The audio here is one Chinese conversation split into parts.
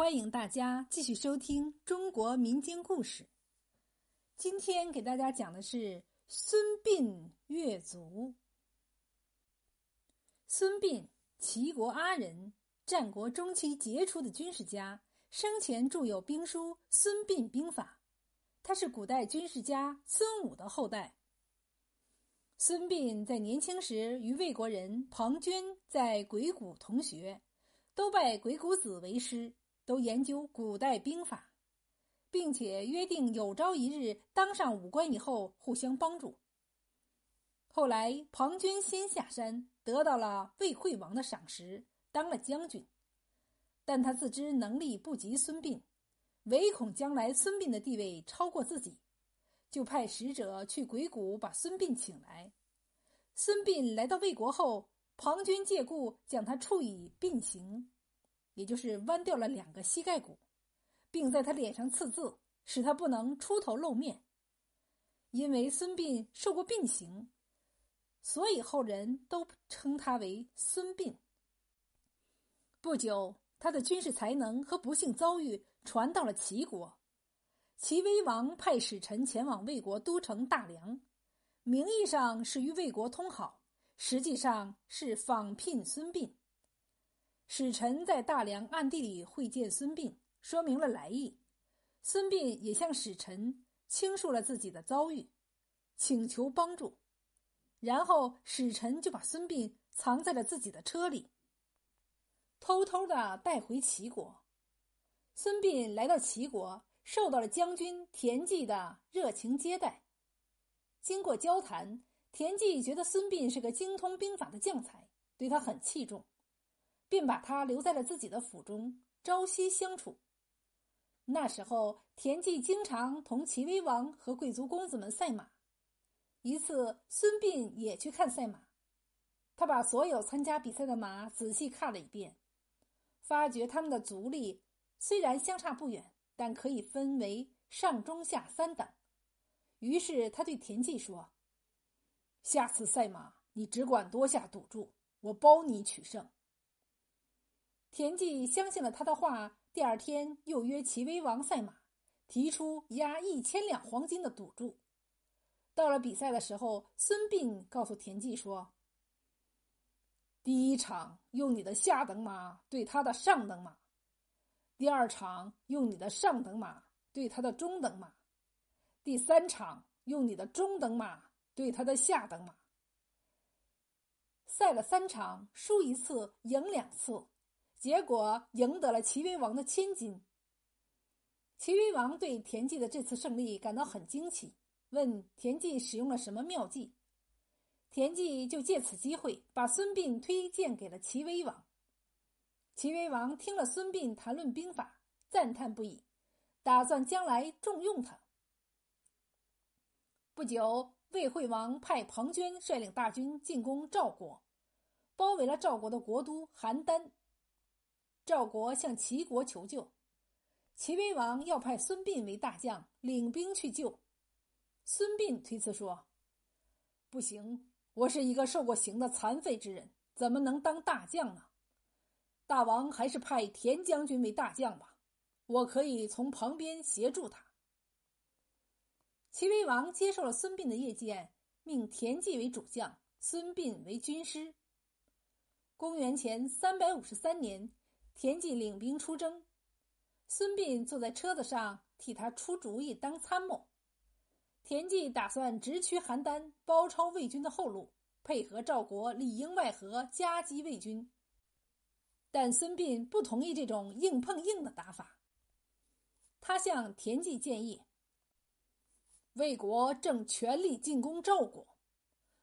欢迎大家继续收听中国民间故事。今天给大家讲的是孙膑越族。孙膑，齐国阿人，战国中期杰出的军事家，生前著有兵书《孙膑兵法》。他是古代军事家孙武的后代。孙膑在年轻时与魏国人庞涓在鬼谷同学，都拜鬼谷子为师，都研究古代兵法，并且约定有朝一日当上武官以后互相帮助。后来庞涓先下山，得到了魏惠王的赏识，当了将军，但他自知能力不及孙膑，唯恐将来孙膑的地位超过自己。就派使者去鬼谷把孙膑请来。孙膑来到魏国后，庞涓借故将他处以膑刑，也就是弯掉了两个膝盖骨，并在他脸上刺字，使他不能出头露面。因为孙膑受过膑刑，所以后人都称他为孙膑。不久，他的军事才能和不幸遭遇传到了齐国。齐威王派使臣前往魏国都城大梁，名义上是与魏国通好，实际上是访聘孙膑。使臣在大梁暗地里会见孙膑，说明了来意。孙膑也向使臣倾诉了自己的遭遇，请求帮助。然后使臣就把孙膑藏在了自己的车里，偷偷的带回齐国。孙膑来到齐国。受到了将军田忌的热情接待。经过交谈，田忌觉得孙膑是个精通兵法的将才，对他很器重，便把他留在了自己的府中，朝夕相处。那时候，田忌经常同齐威王和贵族公子们赛马。一次，孙膑也去看赛马，他把所有参加比赛的马仔细看了一遍，发觉他们的足力虽然相差不远。但可以分为上、中、下三等。于是他对田忌说：“下次赛马，你只管多下赌注，我包你取胜。”田忌相信了他的话，第二天又约齐威王赛马，提出押一千两黄金的赌注。到了比赛的时候，孙膑告诉田忌说：“第一场用你的下等马对他的上等马。”第二场用你的上等马对他的中等马，第三场用你的中等马对他的下等马。赛了三场，输一次，赢两次，结果赢得了齐威王的千金。齐威王对田忌的这次胜利感到很惊奇，问田忌使用了什么妙计，田忌就借此机会把孙膑推荐给了齐威王。齐威王听了孙膑谈论兵法，赞叹不已，打算将来重用他。不久，魏惠王派庞涓率领大军进攻赵国，包围了赵国的国都邯郸。赵国向齐国求救，齐威王要派孙膑为大将，领兵去救。孙膑推辞说：“不行，我是一个受过刑的残废之人，怎么能当大将呢？”大王还是派田将军为大将吧，我可以从旁边协助他。齐威王接受了孙膑的业见，命田忌为主将，孙膑为军师。公元前三百五十三年，田忌领兵出征，孙膑坐在车子上替他出主意当参谋。田忌打算直取邯郸，包抄魏军的后路，配合赵国里应外合夹击魏军。但孙膑不同意这种硬碰硬的打法。他向田忌建议：魏国正全力进攻赵国，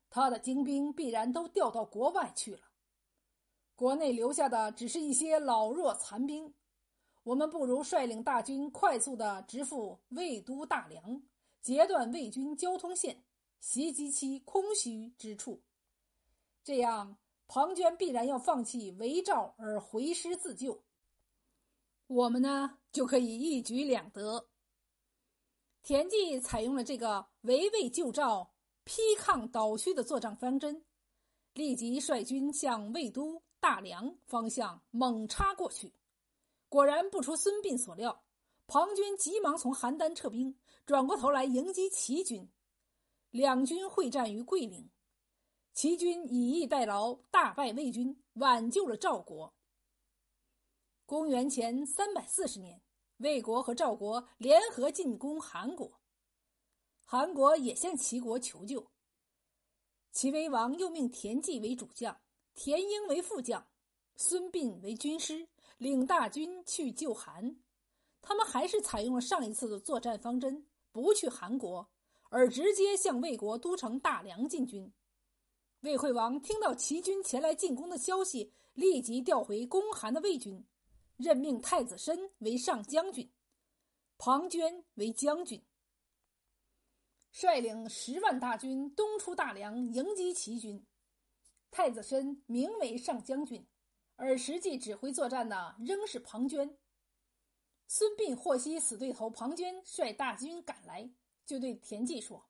他的精兵必然都调到国外去了，国内留下的只是一些老弱残兵。我们不如率领大军快速的直赴魏都大梁，截断魏军交通线，袭击其空虚之处，这样。庞涓必然要放弃围赵而回师自救，我们呢就可以一举两得。田忌采用了这个围魏救赵、批抗倒虚的作战方针，立即率军向魏都大梁方向猛插过去，果然不出孙膑所料，庞涓急忙从邯郸撤兵，转过头来迎击齐军。两军会战于桂岭，齐军以逸待劳，大败魏军，挽救了赵国。公元前三百四十年，魏国和赵国联合进攻韩国，韩国也向齐国求救。齐威王又命田忌为主将，田婴为副将，孙膑为军师，领大军去救韩。他们还是采用了上一次的作战方针，不去韩国。而直接向魏国都城大梁进军。魏惠王听到齐军前来进攻的消息，立即调回攻韩的魏军，任命太子申为上将军，庞涓为将军，率领十万大军东出大梁迎击齐军。太子申名为上将军，而实际指挥作战的仍是庞涓。孙膑获悉死对头庞涓率大军赶来。就对田忌说：“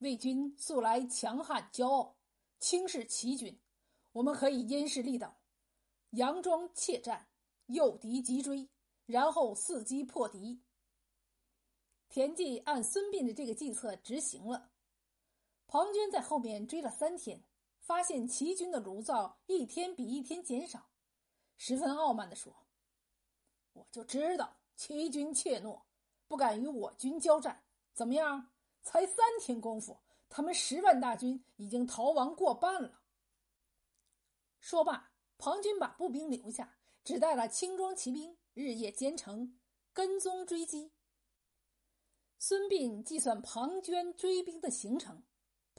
魏军素来强悍骄傲，轻视齐军，我们可以因势利导，佯装怯战，诱敌急追，然后伺机破敌。”田忌按孙膑的这个计策执行了。庞涓在后面追了三天，发现齐军的炉灶一天比一天减少，十分傲慢地说：“我就知道齐军怯懦，不敢与我军交战。”怎么样？才三天功夫，他们十万大军已经逃亡过半了。说罢，庞军把步兵留下，只带了轻装骑兵，日夜兼程，跟踪追击。孙膑计算庞涓追兵的行程，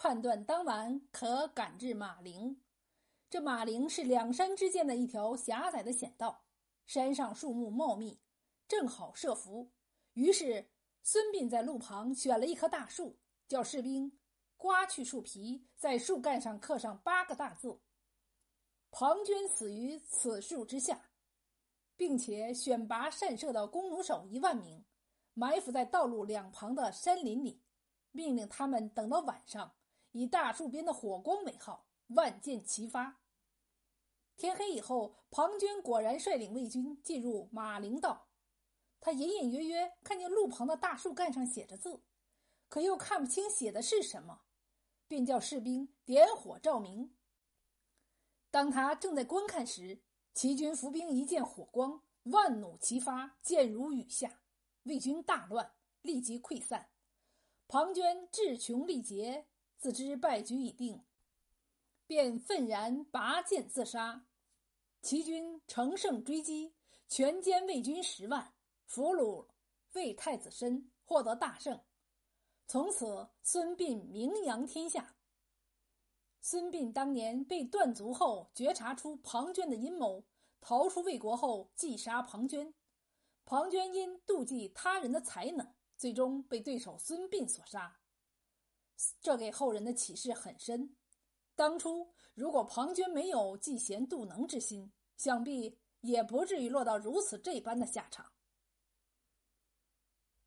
判断当晚可赶至马陵。这马陵是两山之间的一条狭窄的险道，山上树木茂密，正好设伏。于是。孙膑在路旁选了一棵大树，叫士兵刮去树皮，在树干上刻上八个大字：“庞涓死于此树之下。”并且选拔善射的弓弩手一万名，埋伏在道路两旁的山林里，命令他们等到晚上，以大树边的火光为号，万箭齐发。天黑以后，庞涓果然率领魏军进入马陵道。他隐隐约约看见路旁的大树干上写着字，可又看不清写的是什么，便叫士兵点火照明。当他正在观看时，齐军伏兵一见火光，万弩齐发，箭如雨下，魏军大乱，立即溃散。庞涓志穷力竭，自知败局已定，便愤然拔剑自杀。齐军乘胜追击，全歼魏军十万。俘虏魏太子申，获得大胜。从此，孙膑名扬天下。孙膑当年被断足后，觉察出庞涓的阴谋，逃出魏国后，计杀庞涓。庞涓因妒忌他人的才能，最终被对手孙膑所杀。这给后人的启示很深。当初如果庞涓没有嫉贤妒能之心，想必也不至于落到如此这般的下场。